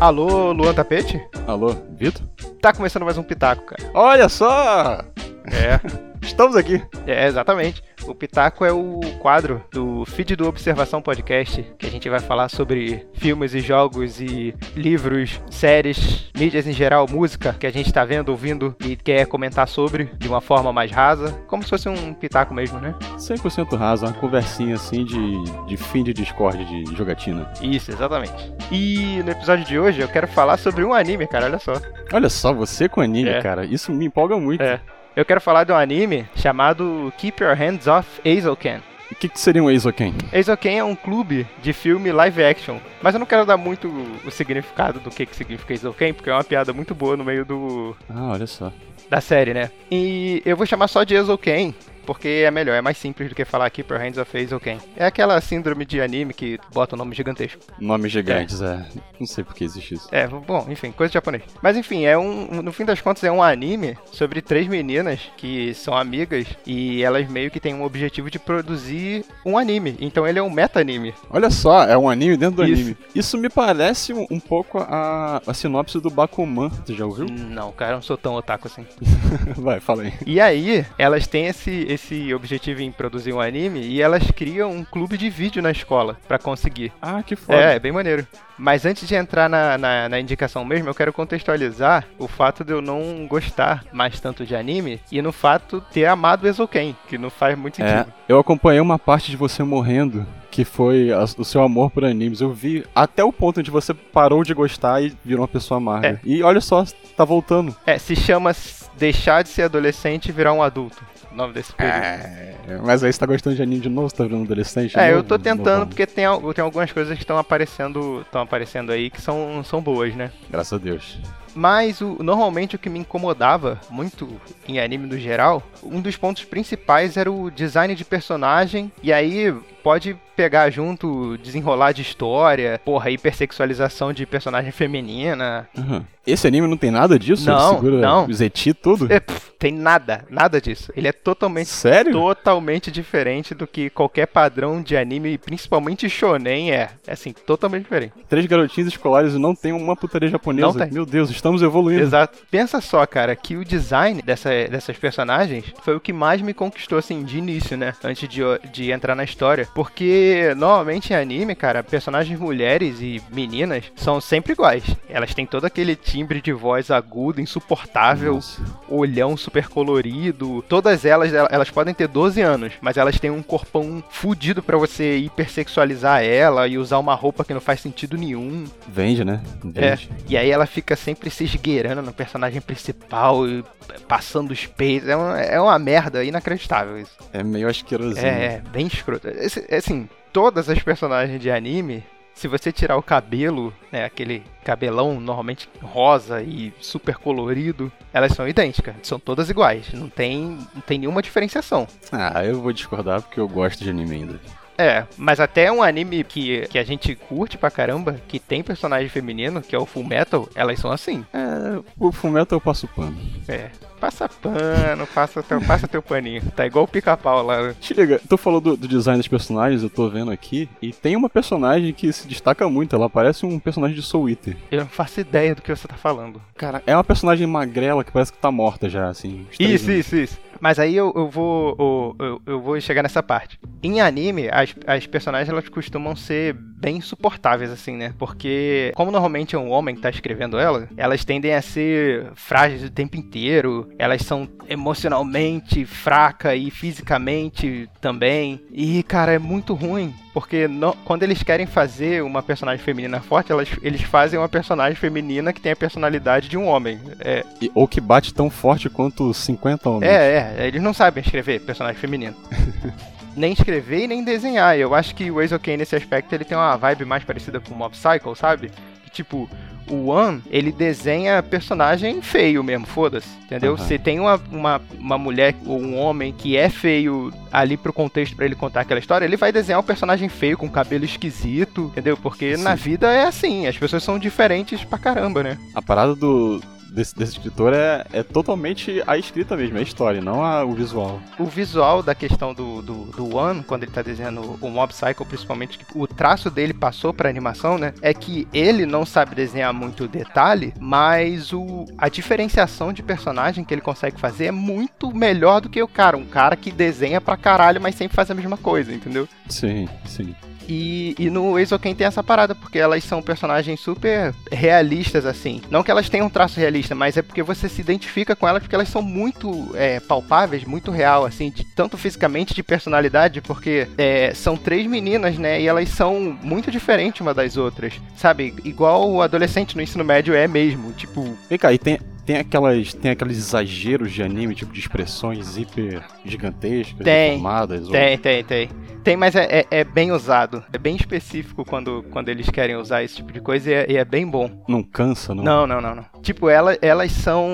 Alô, Luan Tapete? Alô, Vitor? Tá começando mais um Pitaco, cara. Olha só! É, Estamos aqui. é, exatamente. O Pitaco é o quadro do feed do Observação Podcast, que a gente vai falar sobre filmes e jogos e livros, séries, mídias em geral, música que a gente tá vendo, ouvindo e quer comentar sobre de uma forma mais rasa, como se fosse um Pitaco mesmo, né? 100% raso, uma conversinha assim de, de fim de Discord, de jogatina. Isso, exatamente. E no episódio de hoje eu quero falar sobre um anime, cara, olha só. Olha só, você com anime, É. cara, isso me empolga muito. É. Eu quero falar de um anime chamado Keep Your Hands Off Azoken. O que, que seria um Eizoken? Azoken é um clube de filme live action, mas eu não quero dar muito o significado do que, que significa Azoken, porque é uma piada muito boa no meio do Ah, olha só. da série, né? E eu vou chamar só de Azoken, porque é melhor, é mais simples do que falar Keep Your Hands Off Azoken. É aquela síndrome de anime que bota um nome gigantesco. Nomes gigantes, é. Não sei por que existe isso. É, bom, enfim, coisa de japonês. Mas enfim, é um. No fim das contas, é um anime sobre três meninas que são amigas e elas meio que têm um objetivo de produzir um anime. Então ele é um meta-anime. Olha só, é um anime dentro do Isso. anime. Isso me parece um, um pouco a, a sinopse do Bakuman. Você já ouviu? Não, cara, eu não sou tão otaku assim. Vai, fala aí. E aí, elas têm esse, esse objetivo em produzir um anime e elas criam um clube de vídeo na escola pra conseguir. Ah, que foda. É, é bem maneiro. Mas antes de entrar na, na, na indicação mesmo, eu quero contextualizar o fato de eu não gostar mais tanto de anime e no fato de ter amado Ezoken, que não faz muito É, sentido. eu acompanhei uma parte de você morrendo, que foi a- o seu amor por animes. Eu vi até o ponto onde você parou de gostar e virou uma pessoa amarga. É. E olha só, tá voltando. É, se chama Deixar de Ser Adolescente e Virar um Adulto. O nome desse período. É, mas aí você tá gostando de anime de novo, você tá virando adolescente? É, eu novo? tô tentando porque tem, tem algumas coisas que estão aparecendo, estão aparecendo aí que são, são boas, né? Graças a Deus. Mas o, normalmente o que me incomodava muito em anime no geral, um dos pontos principais era o design de personagem. E aí pode pegar junto desenrolar de história, porra, hipersexualização de personagem feminina. Aham. Esse anime não tem nada disso? Não, segura não. o Zeti tudo? É, pff, tem nada, nada disso. Ele é totalmente Sério? totalmente diferente do que qualquer padrão de anime, principalmente shonen é. É assim, totalmente diferente. Três garotinhos escolares e não tem uma putaria japonesa? Não tem. Meu Deus, estamos evoluindo. Exato. Pensa só, cara, que o design dessa, dessas personagens foi o que mais me conquistou, assim, de início, né? Antes de, de entrar na história. Porque, normalmente em anime, cara, personagens mulheres e meninas são sempre iguais. Elas têm todo aquele timbre de voz agudo, insuportável, Nossa. olhão super colorido. Todas elas, el- elas podem ter 12 anos, mas elas têm um corpão fudido pra você hipersexualizar ela e usar uma roupa que não faz sentido nenhum. Vende, né? É, Vende. e aí ela fica sempre se esgueirando no personagem principal, e passando os peitos. É uma, é uma merda inacreditável isso. É, meio asquerosinho. É, é, bem escroto. Esse- assim, todas as personagens de anime, se você tirar o cabelo, né, aquele cabelão normalmente rosa e super colorido, elas são idênticas, são todas iguais, não tem, não tem nenhuma diferenciação. Ah, eu vou discordar porque eu gosto de anime ainda. É, mas até um anime que, que a gente curte pra caramba, que tem personagem feminino, que é o Full Metal, elas são assim. É, o Fumeto eu passo pano. É, passa pano, passa teu, passa teu paninho. Tá igual o pica-pau lá. Te liga, tu falou do, do design dos personagens, eu tô vendo aqui, e tem uma personagem que se destaca muito, ela parece um personagem de Soul Eater. Eu não faço ideia do que você tá falando. Cara, é uma personagem magrela que parece que tá morta já, assim. Isso, isso, isso. Mas aí eu, eu vou eu, eu, eu vou chegar nessa parte. Em anime, as, as personagens elas costumam ser bem insuportáveis, assim, né? Porque, como normalmente é um homem que tá escrevendo ela, elas tendem a ser frágeis o tempo inteiro. Elas são emocionalmente fracas e fisicamente também. E, cara, é muito ruim. Porque no- quando eles querem fazer uma personagem feminina forte, elas, eles fazem uma personagem feminina que tem a personalidade de um homem. É, E- ou que bate tão forte quanto 50 homens. é, é, eles não sabem escrever personagem feminino. nem escrever e nem desenhar. Eu acho que o Eizouken nesse aspecto ele tem uma vibe mais parecida com o Mob Psycho, sabe? Que, tipo, O One, ele desenha personagem feio mesmo, foda-se, entendeu? Uhum. Se tem uma, uma, uma mulher ou um homem que é feio ali pro contexto para ele contar aquela história, ele vai desenhar um personagem feio com cabelo esquisito, entendeu? Porque Sim. na vida é assim, as pessoas são diferentes pra caramba, né? A parada do, desse, desse escritor é, é totalmente a escrita mesmo, é a história, não a, o visual. O visual da questão do, do, do One, quando ele tá desenhando o Mob Psycho, principalmente, que o traço dele passou pra animação, né? É que ele não sabe desenhar muito detalhe, mas o, a diferenciação de personagem que ele consegue fazer é muito melhor do que o cara. Um cara que desenha pra caralho, mas sempre faz a mesma coisa, entendeu? Sim, sim. E, e no Eizouken tem essa parada, porque elas são personagens super realistas, assim. Não que elas tenham um traço realista, mas é porque você se identifica com elas porque elas são muito é, palpáveis, muito real, assim, de, tanto fisicamente de personalidade, porque é, são três meninas, né? E elas são muito diferentes uma das outras, sabe? Igual o adolescente no ensino médio é mesmo, tipo. Vem cá, e tem, tem, aquelas, tem aqueles exageros de anime, tipo de expressões hiper gigantescas, Tem, deformadas. ou- Tem, tem, tem. Tem, mas é, é, é bem usado. É bem específico quando, quando eles querem usar esse tipo de coisa e é, e é bem bom. Não cansa, não? Não, não, não, não. Tipo, ela, elas são.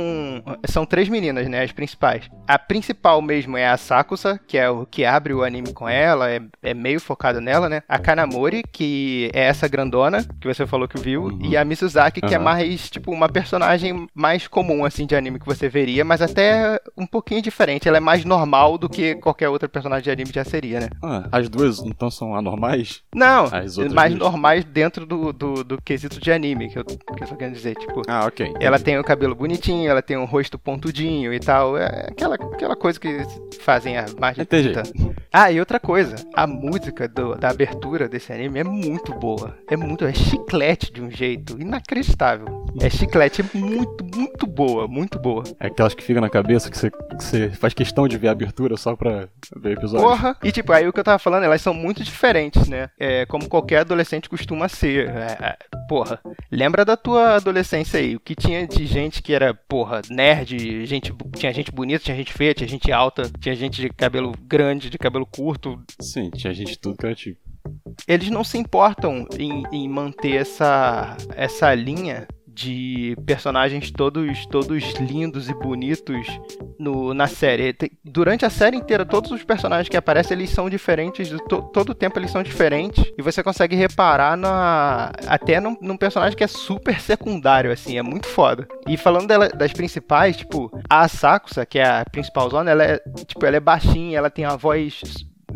São três meninas, né? As principais. A principal mesmo é a Sakusa, que é o que abre o anime com ela, é, é meio focado nela, né? A Kanamori, que é essa grandona, que você falou que viu, Uhum. e a Misuzaki, que é Aham. mais, tipo, uma personagem mais comum, assim, de anime que você veria, mas até um pouquinho diferente. Ela é mais normal do que qualquer outra personagem de anime já seria, né? Ah, as duas então são anormais? Não, As mais duas? normais dentro do, do, do quesito de anime, que eu, que eu tô querendo dizer, tipo. Ah, ok. Ela tem o cabelo bonitinho, ela tem um rosto pontudinho e tal. É aquela, aquela coisa que fazem mais de Entendi. 30. Ah, e outra coisa, a música do- da abertura desse anime é muito boa. É muito, é chiclete de um jeito inacreditável. É chiclete, é muito, muito boa, muito boa. É aquelas que ficam na cabeça que você, faz questão de ver a abertura só pra ver episódio. Porra! E tipo, aí o que eu tava falando, elas são muito diferentes, né? É, como qualquer adolescente costuma ser. É, é, porra, lembra da tua adolescência aí? O que tinha de gente que era, porra, nerd, gente, tinha gente bonita, tinha gente feia, tinha gente alta, tinha gente de cabelo grande, de cabelo curto. Sim, tinha gente de tudo que era tipo. Eles não se importam em, em manter essa, essa linha de personagens todos todos lindos e bonitos no, na série. Durante a série inteira, todos os personagens que aparecem, eles são diferentes, to- todo o tempo eles são diferentes, e você consegue reparar na até num, num personagem que é super secundário, assim, é muito foda. E falando dela- das principais, tipo, a Sakusa, que é a principal zona, ela é, tipo, ela é baixinha, ela tem a voz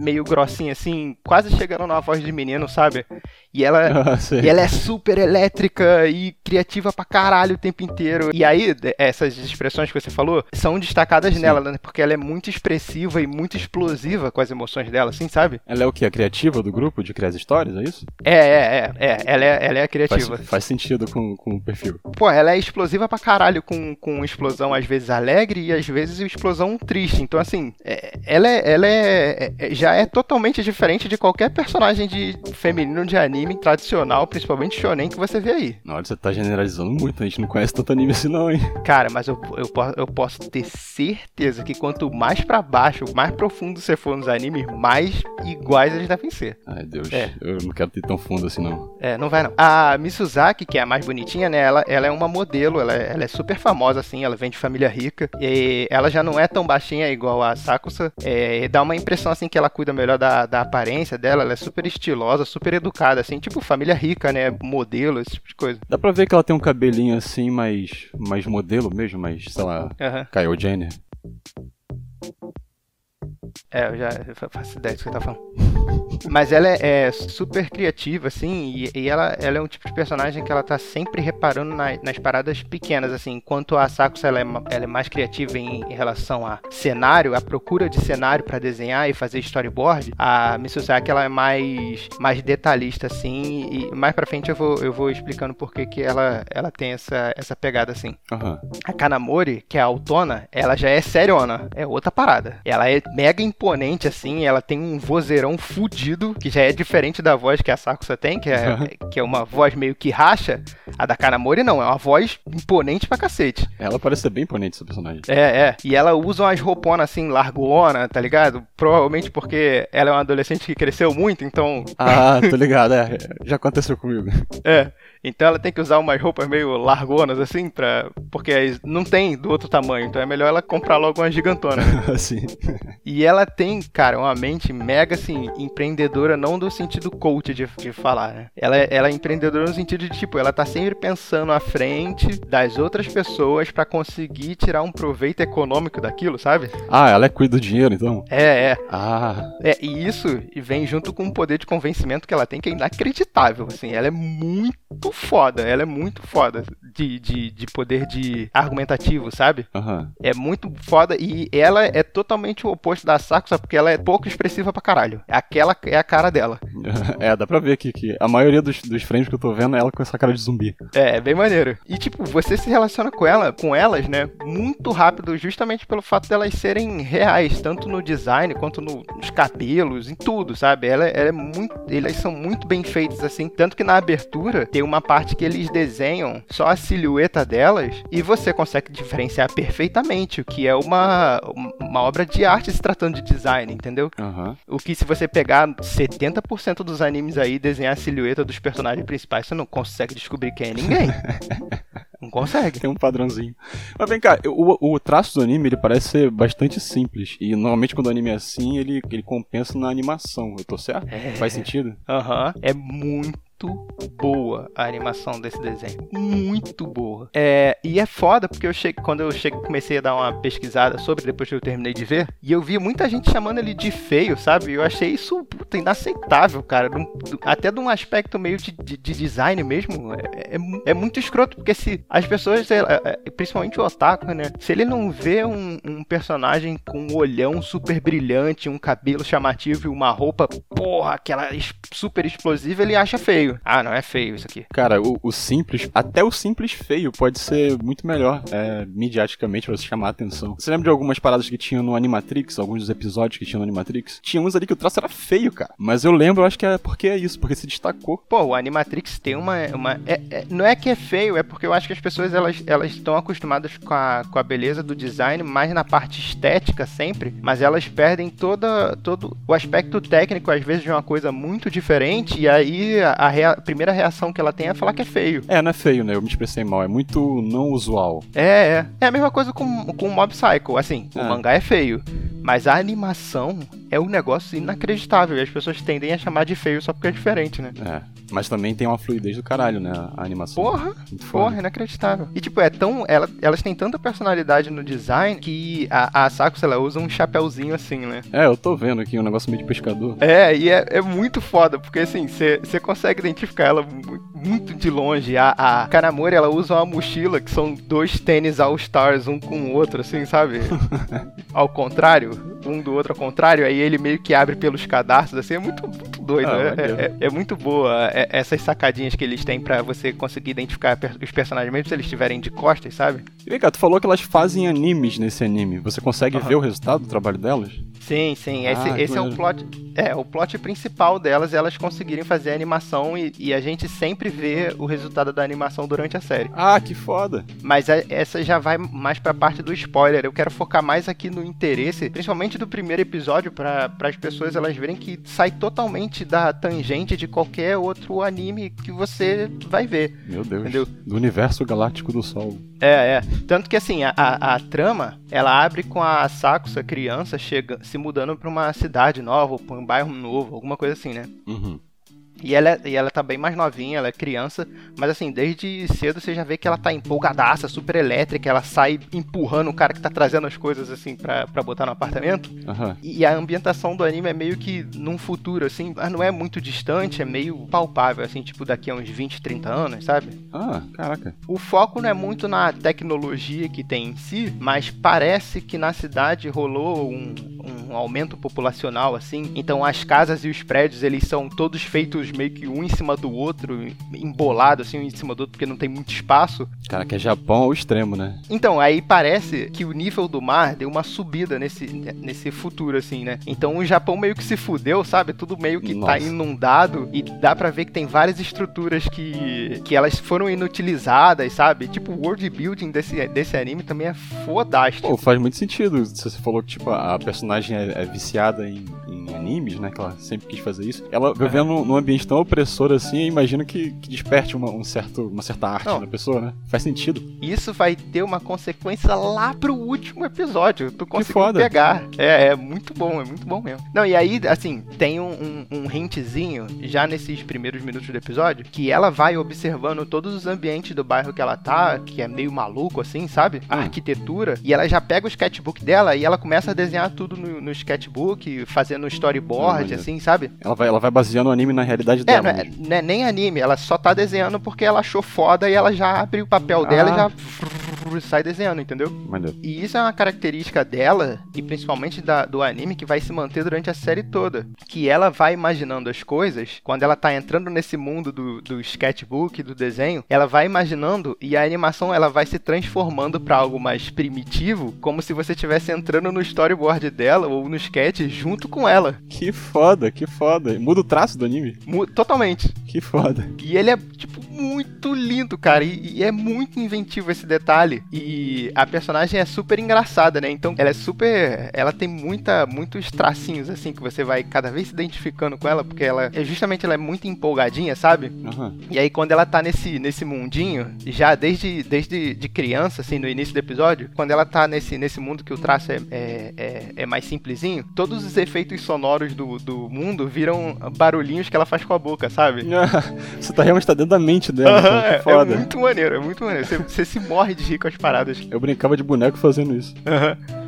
meio grossinha, assim, quase chegando numa voz de menino, sabe? E ela, Ah, e ela é super elétrica e criativa pra caralho o tempo inteiro. E aí, essas expressões que você falou são destacadas Sim. nela, né? Porque ela é muito expressiva e muito explosiva com as emoções dela, assim, sabe? Ela é o que? A criativa do grupo de criar as histórias, é isso? É, é, é, é. Ela é, ela é a Faz, criativa. faz sentido com, com o perfil. Pô, ela é explosiva pra caralho, com, com explosão às vezes alegre e às vezes explosão triste. Então, assim, é- ela, é, ela é, é- já é totalmente diferente de qualquer personagem de feminino de anime tradicional, principalmente shonen, que você vê aí. Na hora você tá generalizando muito, a gente não conhece tanto anime assim não, hein? Cara, mas eu, eu, eu posso ter certeza que quanto mais pra baixo, mais profundo você for nos animes, mais iguais eles devem ser. Ai, Deus, É. eu não quero ter tão fundo assim não. É, não vai não. A Misuzaki, que é a mais bonitinha, né? Ela, ela é uma modelo, ela, é- ela é super famosa, assim, ela vem de família rica. E ela já não é tão baixinha igual a Sakusa. É, dá uma impressão, assim, que ela cuida melhor da, da aparência dela. Ela é super estilosa, super educada, assim, tipo família rica, né? Modelo, esse tipo de coisa. Dá pra ver que ela tem um cabelinho assim, mais, mais modelo mesmo, mais, sei lá, Aham. Kyle Jenner. É, eu já fa- faço ideia do que você tá falando. Mas ela é, é super criativa, assim, e, e ela, ela é um tipo de personagem que ela tá sempre reparando na- nas paradas pequenas, assim. Enquanto a Sakusa ela é, ela é mais criativa em, em relação a cenário, a procura de cenário pra desenhar e fazer storyboard, a Misuzaki ela é mais, mais detalhista, assim, e mais pra frente eu vou, eu vou explicando por que que ela, ela tem essa, essa pegada, assim. Aham. A Kanamori, que é a autona, ela já é seriona, é outra parada. Ela é mega imponente, assim, ela tem um vozeirão fudido que já é diferente da voz que a Sakusa tem, que é, que é uma voz meio que racha. A da Kanamori não, é uma voz imponente pra cacete. Ela parece ser bem imponente, essa personagem. É, é. E ela usa umas rouponas assim, largona, tá ligado? Provavelmente porque ela é uma adolescente que cresceu muito, então. Ah, tô ligado, é. Já aconteceu comigo. É. Então ela tem que usar umas roupas meio largonas, assim, pra. Porque não tem do outro tamanho. Então é melhor ela comprar logo uma gigantona. Né? Sim. E ela tem, cara, uma mente mega, assim, empreendedora, não do sentido coach de, de falar, né? Ela, é, ela é empreendedora no sentido de, tipo, ela tá sempre pensando à frente das outras pessoas para conseguir tirar um proveito econômico daquilo, sabe? Ah, ela é cuida do dinheiro, então? É, é. Ah. É, e isso vem junto com o poder de convencimento que ela tem, que é inacreditável, assim. Ela é muito foda, ela é muito foda de, de, de poder de argumentativo, sabe? Aham. É muito foda e ela é totalmente o oposto da Sakusa porque ela é pouco expressiva pra caralho. Aquela é a cara dela. É, dá pra ver aqui que a maioria dos, dos frames que eu tô vendo é ela com essa cara de zumbi. É, é bem maneiro. E tipo, você se relaciona com ela, com elas, né, muito rápido, justamente pelo fato delas serem reais, tanto no design quanto no- nos cabelos, em tudo, sabe? Ela, ela é muito, elas são muito bem feitas assim, tanto que na abertura tem uma parte que eles desenham só a silhueta delas e você consegue diferenciar perfeitamente o que é uma uma obra de arte se tratando de design, entendeu? Aham. O que se você pegar 70% dos animes aí desenhar a silhueta dos personagens principais, você não consegue descobrir quem é ninguém. não consegue. Tem um padrãozinho. Mas vem cá, o, o traço do anime ele parece ser bastante simples. E normalmente quando o anime é assim, ele, ele compensa na animação. Eu tô certo? É. Faz sentido? Aham. É muito boa a animação desse desenho. Muito boa. É, e é foda porque eu cheguei, quando eu cheguei, comecei a dar uma pesquisada sobre, depois que eu terminei de ver, e eu vi muita gente chamando ele de feio, sabe? Eu achei isso puta, inaceitável, cara. Um- do- até de um aspecto meio de, de- de design mesmo. É, é é muito escroto, porque se as pessoas, é, é, principalmente o Otaku, né? Se ele não vê um, um personagem com um olhão super brilhante, um cabelo chamativo e uma roupa, porra, aquela super explosiva, ele acha feio. Ah, não é feio isso aqui. Cara, o, o simples, até o simples feio pode ser muito melhor, é, midiaticamente, pra você chamar a atenção. Você lembra de algumas paradas que tinha no Animatrix, alguns dos episódios que tinha no Animatrix? Tinha uns ali que o traço era feio, cara. Mas eu lembro, eu acho que é porque é isso, porque se destacou. Pô, o Animatrix tem uma. uma é- é- não é que é feio, é porque eu acho que as pessoas elas elas estão acostumadas com a, com a beleza do design, mais na parte estética sempre, mas elas perdem toda, todo o aspecto técnico, às vezes, de uma coisa muito diferente, e aí a, a rea- a primeira reação que ela tem é falar que é feio. É, não é feio, né? Eu me expressei mal, é muito não usual. É, é. É a mesma coisa com, com o Mob Psycho. Assim, o Ah. mangá é feio. Mas a animação é um negócio inacreditável. E as pessoas tendem a chamar de feio só porque é diferente, né? É. Mas também tem uma fluidez do caralho, né? A animação. Porra, porra, inacreditável. E tipo, é tão. Ela, elas têm tanta personalidade no design que a, a Sakusa ela usa um chapéuzinho assim, né? É, eu tô vendo aqui um negócio meio de pescador. É, e é, é muito foda, porque assim, você consegue identificar ela mu- muito de longe. A, a Kanamori, ela usa uma mochila que são dois tênis All Stars, um com o outro, assim, sabe? ao contrário, um do outro ao contrário, aí ele meio que abre pelos cadarços, assim, é muito, muito doido. Ah, é, maneiro. é- é muito boa é- essas sacadinhas que eles têm pra você conseguir identificar os personagens, mesmo se eles estiverem de costas, sabe? E vem cá, tu falou que elas fazem animes nesse anime. Você consegue Aham. ver o resultado do trabalho delas? Sim, sim. Esse, Ah, esse é o plot. É, o plot principal delas é elas conseguirem fazer a animação e, e a gente sempre vê o resultado da animação durante a série. Ah, que foda! Mas a- essa já vai mais pra parte do spoiler. Eu quero focar mais aqui no interesse, principalmente do primeiro episódio, para as pessoas elas verem que sai totalmente da tangente de qualquer outro anime que você vai ver. Meu Deus. Entendeu? Do universo galáctico do Sol. É, é. Tanto que assim, a, a, a trama, ela abre com a Sakusa criança chega, se mudando pra uma cidade nova, ou pra um bairro novo, alguma coisa assim, né? Uhum. E ela, é- e ela tá bem mais novinha, ela é criança, mas assim, desde cedo você já vê que ela tá empolgadaça, super elétrica, ela sai empurrando o cara que tá trazendo as coisas assim pra, pra botar no apartamento. Aham. E a ambientação do anime é meio que num futuro, assim, mas não é muito distante, é meio palpável, assim, tipo daqui a uns 20, 30 anos, sabe? Ah, caraca. O foco não é muito na tecnologia que tem em si, mas parece que na cidade rolou um, um aumento populacional, assim. Então as casas e os prédios, eles são todos feitos meio que um em cima do outro, embolado assim, um em cima do outro, porque não tem muito espaço. Cara, que é Japão ao extremo, né? Então, aí parece que o nível do mar deu uma subida nesse, nesse futuro, assim, né? Então o Japão meio que se fudeu, sabe? Tudo meio que tá Nossa. tá inundado e dá para ver que tem várias estruturas que, que elas foram inutilizadas, sabe? Tipo, o world building desse, desse anime também é fodástico. Pô, faz muito sentido. Você falou que, tipo, a personagem é, é viciada em, em, animes, né? Que ela sempre quis fazer isso. Ela vivendo é. num ambiente tão opressor assim, eu imagino que, que desperte uma, um certo, uma certa arte Não. na pessoa, né? Faz sentido. Isso vai ter uma consequência lá pro último episódio. Tu conseguiu pegar. É, é muito bom, é muito bom mesmo. Não, e aí, assim, tem um, um, um hintzinho já nesses primeiros minutos do episódio que ela vai observando todos os ambientes do bairro que ela tá, que é meio maluco, assim, sabe? A hum. arquitetura. E ela já pega o sketchbook dela e ela começa a desenhar tudo no, no sketchbook, fazendo storyboard, assim, sabe? Ela vai, ela vai baseando o anime na realidade é, dela. Não é, não é nem anime, ela só tá desenhando porque ela achou foda e ela já abre o papel dela ah. e já sai desenhando, entendeu? Maneiro. E isso é uma característica dela, e principalmente da, do anime, que vai se manter durante a série toda. Que ela vai imaginando as coisas, quando ela tá entrando nesse mundo do, do sketchbook, do desenho, ela vai imaginando e a animação ela vai se transformando para algo mais primitivo, como se você estivesse entrando no storyboard dela ou no sketch junto com ela. Que foda, que foda. Muda o traço do anime? totalmente. Que foda. E ele é, tipo, muito lindo, cara. E, e, é muito inventivo esse detalhe. E a personagem é super engraçada, né? Então ela é super. Ela tem muita, muitos tracinhos, assim, que você vai cada vez se identificando com ela, porque ela é justamente ela é muito empolgadinha, sabe? Uhum. E aí, quando ela tá nesse, nesse mundinho, já desde, desde de criança, assim, no início do episódio, quando ela tá nesse, nesse mundo que o traço é, é, é, é mais simplesinho, todos os efeitos sonoros do, do mundo viram barulhinhos que ela faz com a boca, sabe? você tá realmente tá dentro da mente dela. Uhum, então, é, foda. é muito maneiro, é muito maneiro. Você, você, se morre de rir com as paradas. Eu brincava de boneco fazendo isso. Uhum.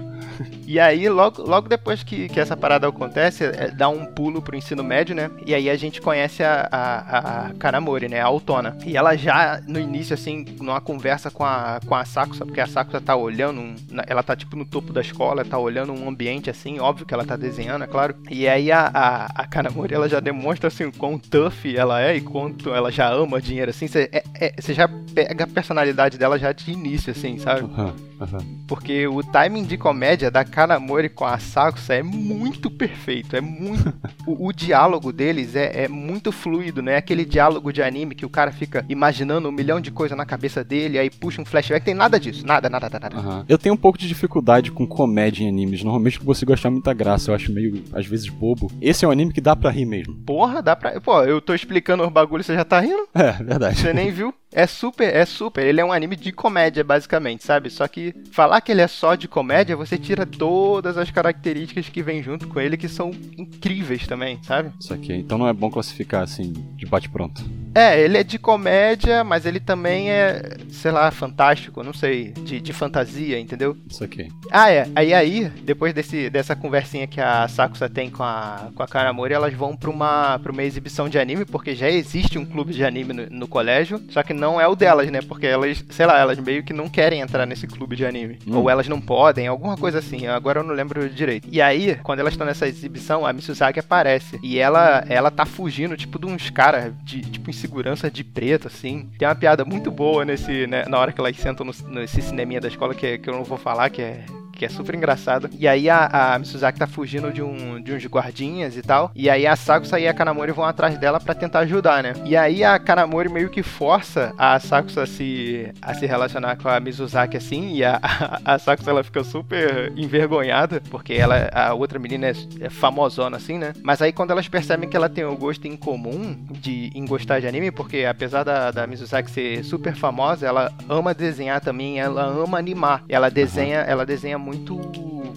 E aí, logo, logo depois que, que essa parada acontece, é, dá um pulo pro ensino médio, né? E aí a gente conhece a, a, a Kanamori, né? A Autona. E ela já, no início, assim, numa conversa com a, com a Sakusa, porque a Sakusa tá olhando, um, ela tá tipo no topo da escola, tá olhando um ambiente assim, óbvio que ela tá desenhando, é claro. E aí a, a, a Kanamori, ela já demonstra, assim, o quão tough ela é e quanto ela já ama dinheiro, assim. Você é, é, já pega a personalidade dela já de início, assim, sabe? Uhum, uhum. Porque o timing de comédia da Kanamori com a Sakusa é muito perfeito, é muito... o, o, diálogo deles é, é muito fluido, né? Aquele diálogo de anime que o cara fica imaginando um milhão de coisas na cabeça dele, aí puxa um flashback, tem nada disso, nada, nada, nada. nada. Uhum. Eu tenho um pouco de dificuldade com comédia em animes, normalmente eu consigo achar muita graça, eu acho meio, às vezes, bobo. Esse é um anime que dá pra rir mesmo. Porra, dá pra... Pô, eu tô explicando os bagulhos, você já tá rindo? É, verdade. Você nem viu? É super, é super. Ele é um anime de comédia, basicamente, sabe? Só que falar que ele é só de comédia, você tira todas as características que vem junto com ele, que são incríveis também, sabe? Isso aqui. Então não é bom classificar assim, de bate-pronto. É, ele é de comédia, mas ele também é, sei lá, fantástico, não sei, de, de fantasia, entendeu? Isso aqui. Ah, é. Aí aí, depois desse, dessa conversinha que a Sakusa tem com a, com a Kanamori, elas vão pra uma, pra uma exibição de anime, porque já existe um clube de anime no, no colégio, só que não é o delas, né? Porque elas, sei lá, elas meio que não querem entrar nesse clube de anime. Hum. Ou elas não podem, alguma coisa assim. Agora eu não lembro direito. E aí, quando elas estão nessa exibição, a Misuzaki aparece. E ela, ela tá fugindo, tipo, de uns caras, de, tipo, em segurança de preto, assim. Tem uma piada muito boa nesse, né, na hora que elas sentam no, nesse cineminha da escola, que, que eu não vou falar, que é que é super engraçado. E aí a, a Misuzaki tá fugindo de, um, de uns guardinhas e tal. E aí a Sakusa e a Kanamori vão atrás dela para tentar ajudar, né? E aí a Kanamori meio que força a Sakusa a se, a se relacionar com a Mizuzaki assim. E a, a, a Sakusa ela fica super envergonhada, porque ela, a outra menina é, é famosona assim, né? Mas aí quando elas percebem que ela tem o gosto em comum de em gostar de anime, porque apesar da, da Mizuzaki ser super famosa, ela ama desenhar também, ela ama animar. Ela desenha, ela desenha muito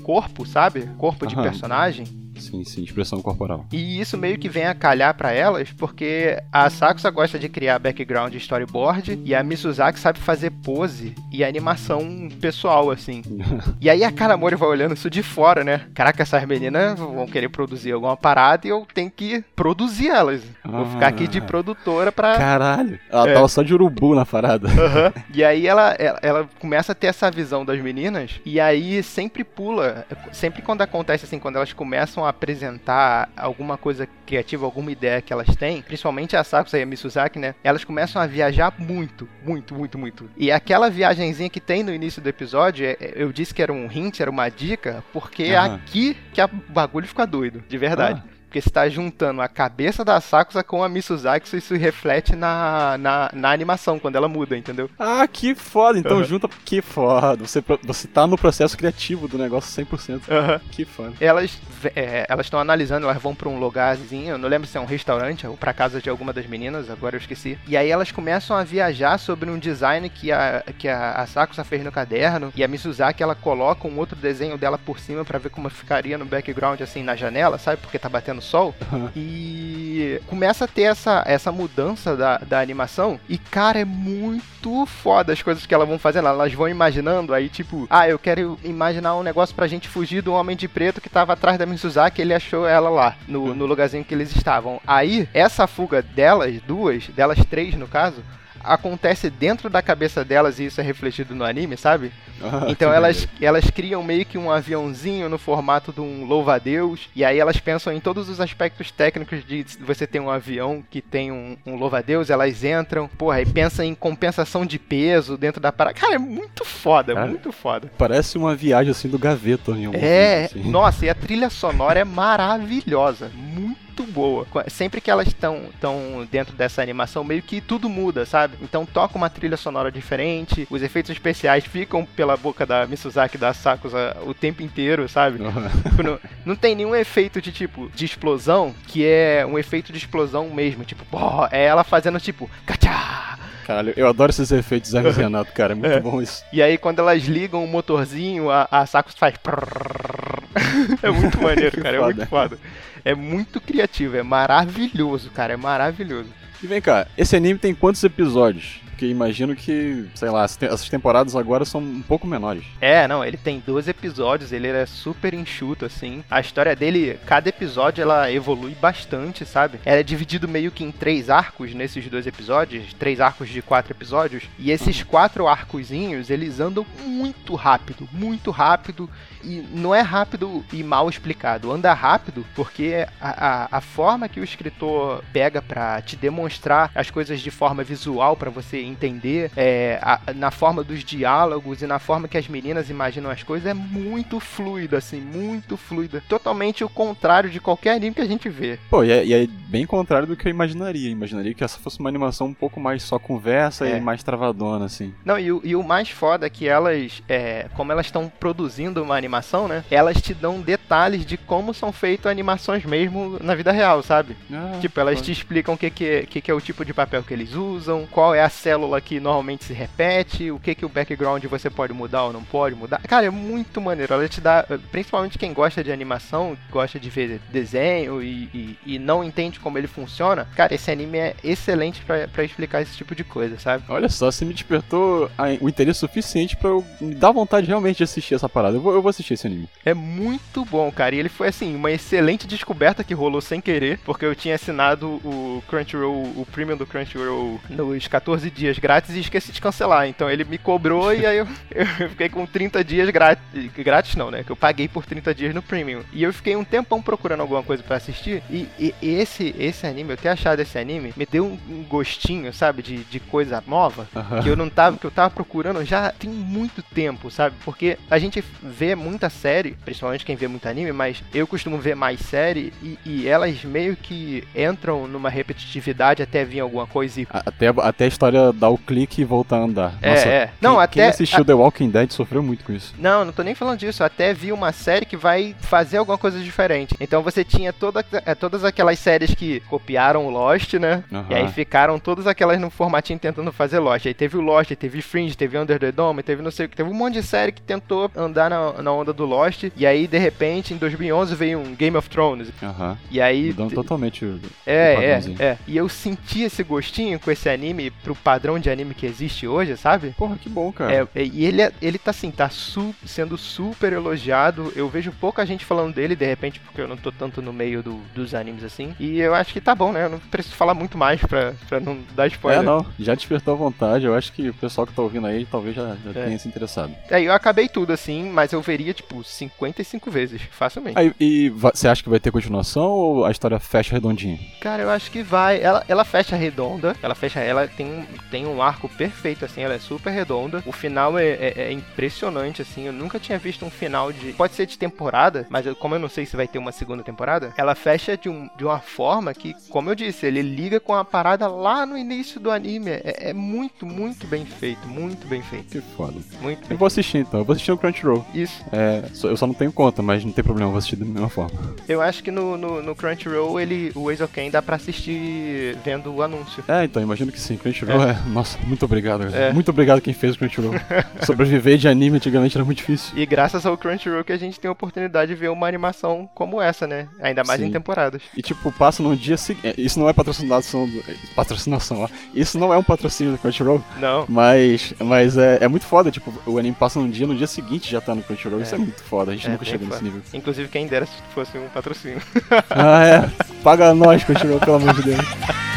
corpo, sabe? Corpo de personagem. Sim, sim, expressão corporal. E isso meio que vem a calhar para elas, porque a Sakusa gosta de criar background e storyboard, e a Misuzaki sabe fazer pose e animação pessoal, assim. e aí a Kanamori vai olhando isso de fora, né? Caraca, essas meninas vão querer produzir alguma parada e eu tenho que produzir elas. Vou ficar aqui de produtora pra. Caralho! Ela É. tava só de urubu na parada. Aham. E aí ela, ela, ela começa a ter essa visão das meninas, e aí sempre pula, sempre quando acontece assim, quando elas começam apresentar alguma coisa criativa, alguma ideia que elas têm, principalmente a Sakusa e a Misuzaki, né? Elas começam a viajar muito, muito, muito, muito. E aquela viagenzinha que tem no início do episódio, é- é- eu disse que era um hint, era uma dica, porque é Aham. aqui que a- o bagulho fica doido, de verdade. Porque você tá juntando a cabeça da Sakusa com a Misuzaki, isso se reflete na, na, na animação, quando ela muda, entendeu? Ah, que foda! Então Aham. junta. Que foda! Você, você tá no processo criativo do negócio 100%. Aham. Que foda. Elas é, elas estão analisando, elas vão pra um lugarzinho, eu não lembro se é um restaurante ou pra casa de alguma das meninas, agora eu esqueci. E aí elas começam a viajar sobre um design que a, que a, a Sakusa fez no caderno, e a Misuzaki ela coloca um outro desenho dela por cima pra ver como ficaria no background, assim, na janela, sabe? Porque tá batendo sol. Aham. E começa a ter essa, essa mudança da, da animação. E, cara, é muito foda as coisas que elas vão fazendo. Elas vão imaginando, aí, tipo, ah, eu quero imaginar um negócio pra gente fugir do homem de preto que tava atrás da Misuzaki, ele achou ela lá, no, no lugarzinho que eles estavam. Aí, essa fuga delas, duas, delas três no caso. Acontece dentro da cabeça delas e isso é refletido no anime, sabe? Ah, Então elas, maneiro. elas criam meio que um aviãozinho no formato de um louva-a-Deus. E aí elas pensam em todos os aspectos técnicos de você ter um avião que tem um, um louva-a-Deus. Elas entram, porra, e pensam em compensação de peso dentro da parada. Cara, é muito foda, Cara, muito foda. Parece uma viagem assim do gaveta em algum É, filme, assim. nossa, e a trilha sonora é maravilhosa. Muito boa. Qu- Sempre que elas estão tão dentro dessa animação, meio que tudo muda, sabe? Então toca uma trilha sonora diferente, os efeitos especiais ficam pela boca da Misuzaki e da Sakusa o tempo inteiro, sabe? Tipo, não, não tem nenhum efeito de tipo de explosão que é um efeito de explosão mesmo, tipo, pô, é ela fazendo tipo, cachá! Caralho, eu adoro esses efeitos e Renato, cara. É muito É. bom isso. E aí quando elas ligam o motorzinho, a, a Sakusa faz prrrr. É muito maneiro, cara, é foda. muito foda. É muito criativo, é maravilhoso, cara, é maravilhoso. E vem cá, esse anime tem quantos episódios? Porque imagino que, sei lá, essas te- essas temporadas agora são um pouco menores. É, não, ele tem 12 episódios, ele é super enxuto, assim. A história dele, cada episódio, ela evolui bastante, sabe? Ela é dividido meio que em três arcos nesses dois episódios, três arcos de quatro episódios. E esses quatro arcozinhos, eles andam muito rápido, muito rápido. E não é rápido e mal explicado, anda rápido porque a, a, a forma que o escritor pega pra te demonstrar as coisas de forma visual pra você entender, é, a- na forma dos diálogos e na forma que as meninas imaginam as coisas, é muito fluido, assim, muito fluido. Totalmente o contrário de qualquer anime que a gente vê. Pô, e é, e é bem contrário do que eu imaginaria. Imaginaria que essa fosse uma animação um pouco mais só conversa É. e mais travadona, assim. Não, e, o- e o mais foda é que elas, é, como elas estão produzindo uma animação, né? Elas te dão detalhes de como são feitas animações mesmo na vida real, sabe? Ah, Tipo, elas te explicam o que, que, é- que, que é o tipo de papel que eles usam, qual é a célula que normalmente se repete, o que, que o background você pode mudar ou não pode mudar. Cara, é muito maneiro. Ela te dá, principalmente quem gosta de animação, gosta de ver desenho e, e, e não entende como ele funciona. Cara, esse anime é excelente pra, pra explicar esse tipo de coisa, sabe? Olha só, você me despertou o interesse suficiente pra eu me dar vontade realmente de assistir essa parada. Eu vou, eu vou assistir esse anime. É muito bom, cara. E ele foi, assim, uma excelente descoberta que rolou sem querer, porque eu tinha assinado o Crunchyroll, o Premium do Crunchyroll nos 14 dias grátis e esqueci de cancelar. Então ele me cobrou e aí eu, eu fiquei com 30 dias grátis. Grátis não, né? Que eu paguei por 30 dias no Premium. E eu fiquei um tempão procurando alguma coisa pra assistir. E, e esse, esse anime, eu ter achado esse anime, me deu um, um gostinho, sabe, de, de coisa nova Aham. que eu não tava, que eu tava procurando já tem muito tempo, sabe? Porque a gente vê muita série, principalmente quem vê muito anime, mas eu costumo ver mais série e, e elas meio que entram numa repetitividade até vir alguma coisa e Até, até a história dar o clique e voltar a andar. É, Nossa, é. Quem, Não, quem até- assistiu The Walking Dead sofreu muito com isso. Não, não tô nem falando disso. Eu até vi uma série que vai fazer alguma coisa diferente. Então você tinha toda, é, todas aquelas séries que copiaram o Lost, né? Aham. E aí ficaram todas aquelas no formatinho tentando fazer Lost. Aí teve o Lost, aí teve Fringe, teve Under the Dome, teve não sei o que. Teve um monte de série que tentou andar na, na onda do Lost. E aí, de repente, em 2011 veio um Game of Thrones. Aham. E aí. Mudando totalmente o, o É, é, é. E eu senti esse gostinho com esse anime pro padrão de anime que existe hoje, sabe? Porra, que bom, cara. É, é, e ele, é- ele tá assim, tá su- sendo super elogiado. Eu vejo pouca gente falando dele, de repente, porque eu não tô tanto no meio do- dos animes assim. E eu acho que tá bom, né? Eu não preciso falar muito mais pra, pra não dar spoiler. É, não, já despertou a vontade. Eu acho que o pessoal que tá ouvindo aí talvez já, já É. tenha se interessado. É, eu acabei tudo assim, mas eu veria, tipo, 55 vezes, facilmente. Aí, e você acha que vai ter continuação ou a história fecha redondinha? Cara, eu acho que vai. Ela, ela fecha redonda. Ela fecha. Ela tem um, tem um arco perfeito, assim. Ela é super redonda. O final é, é- é impressionante, assim. Eu nunca tinha visto um final de. Pode ser de temporada, mas eu- como eu não sei se vai ter uma segunda temporada, ela fecha de, um, de uma forma que, como eu disse, ele liga com a parada lá no início do anime. É, é muito, muito bem feito. Muito bem feito. Que foda. Muito Eu bem vou assistir então, eu vou assistir no Crunchyroll. Isso. É, só- eu só não tenho conta, mas não tem problema, eu vou assistir da mesma forma. Eu acho que no, no, no Crunchyroll ele, o Eizouken dá pra assistir vendo o anúncio. É, então, imagino que sim. Crunchyroll é. Nossa, muito obrigado. É. Muito obrigado quem fez o Crunchyroll. Sobreviver de anime antigamente era muito difícil. E graças ao Crunchyroll que a gente tem a oportunidade de ver uma animação como essa, né? Ainda mais Sim. em temporadas. E tipo, passa num dia seguinte. Isso não é patrocinação do. Patrocinação, ó. Isso não é um patrocínio do Crunchyroll. Não. Mas, mas é, é muito foda, tipo, o anime passa num dia, no dia seguinte já tá no Crunchyroll. Isso É. é muito foda, a gente É, nunca chega nesse nível. Inclusive, quem dera se fosse um patrocínio. Ah, é. Paga nós, Crunchyroll, pelo amor de Deus.